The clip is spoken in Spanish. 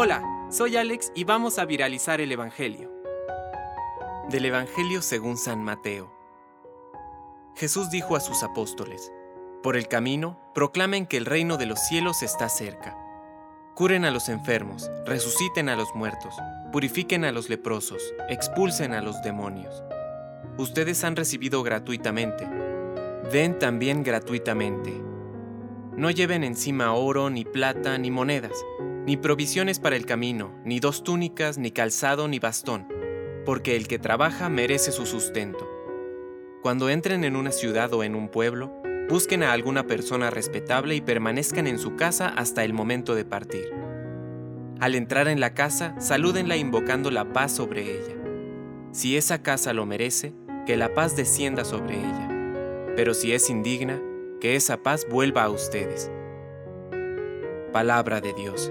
Hola, soy Alex y vamos a viralizar el Evangelio. Del Evangelio según San Mateo. Jesús dijo a sus apóstoles, Por el camino, proclamen que el reino de los cielos está cerca. Curen a los enfermos, resuciten a los muertos, purifiquen a los leprosos, expulsen a los demonios. Ustedes han recibido gratuitamente, den también gratuitamente. No lleven encima oro, ni plata, ni monedas, ni provisiones para el camino, ni dos túnicas, ni calzado, ni bastón, porque el que trabaja merece su sustento. Cuando entren en una ciudad o en un pueblo, busquen a alguna persona respetable y permanezcan en su casa hasta el momento de partir. Al entrar en la casa, salúdenla invocando la paz sobre ella. Si esa casa lo merece, que la paz descienda sobre ella. Pero si es indigna, que esa paz vuelva a ustedes. Palabra de Dios.